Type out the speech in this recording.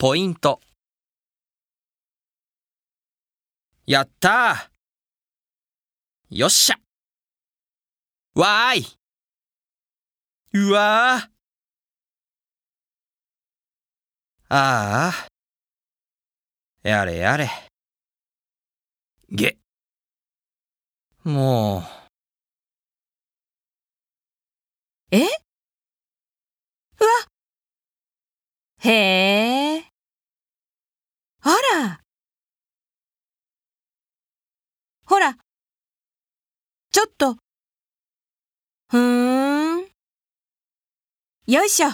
ポイント。やったーよっしゃわーいうわーああ。やれやれ。げ。もうえ？うわへえ。ほら。ほら。ちょっと。ふーん。よいしょ。